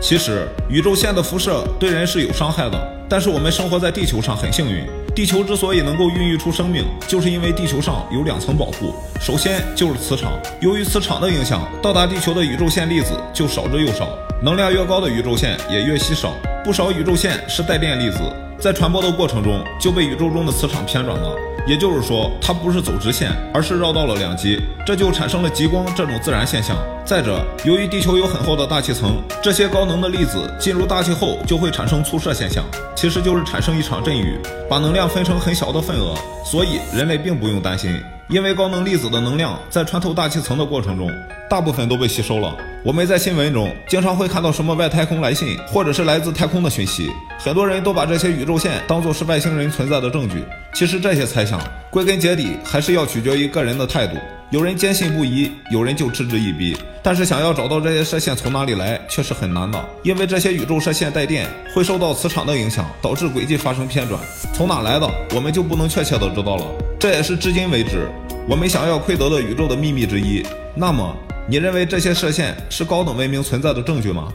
其实，宇宙线的辐射对人是有伤害的，但是我们生活在地球上很幸运。地球之所以能够孕育出生命，就是因为地球上有两层保护。首先就是磁场，由于磁场的影响，到达地球的宇宙线粒子就少之又少，能量越高的宇宙线也越稀少。不少宇宙线是带电粒子，在传播的过程中就被宇宙中的磁场偏转了。也就是说，它不是走直线，而是绕到了两极，这就产生了极光这种自然现象。再者，由于地球有很厚的大气层，这些高能的粒子进入大气后就会产生粗射现象，其实就是产生一场阵雨，把能量分成很小的份额。所以人类并不用担心，因为高能粒子的能量在穿透大气层的过程中，大部分都被吸收了。我们在新闻中经常会看到什么外太空来信，或者是来自太空的讯息，很多人都把这些宇宙线当作是外星人存在的证据。其实这些猜想归根结底还是要取决于个人的态度。有人坚信不疑，有人就嗤之以鼻。但是想要找到这些射线从哪里来，却是很难的，因为这些宇宙射线带电，会受到磁场的影响，导致轨迹发生偏转。从哪来的，我们就不能确切的知道了。这也是至今为止我们想要窥得的宇宙的秘密之一。那么，你认为这些射线是高等文明存在的证据吗？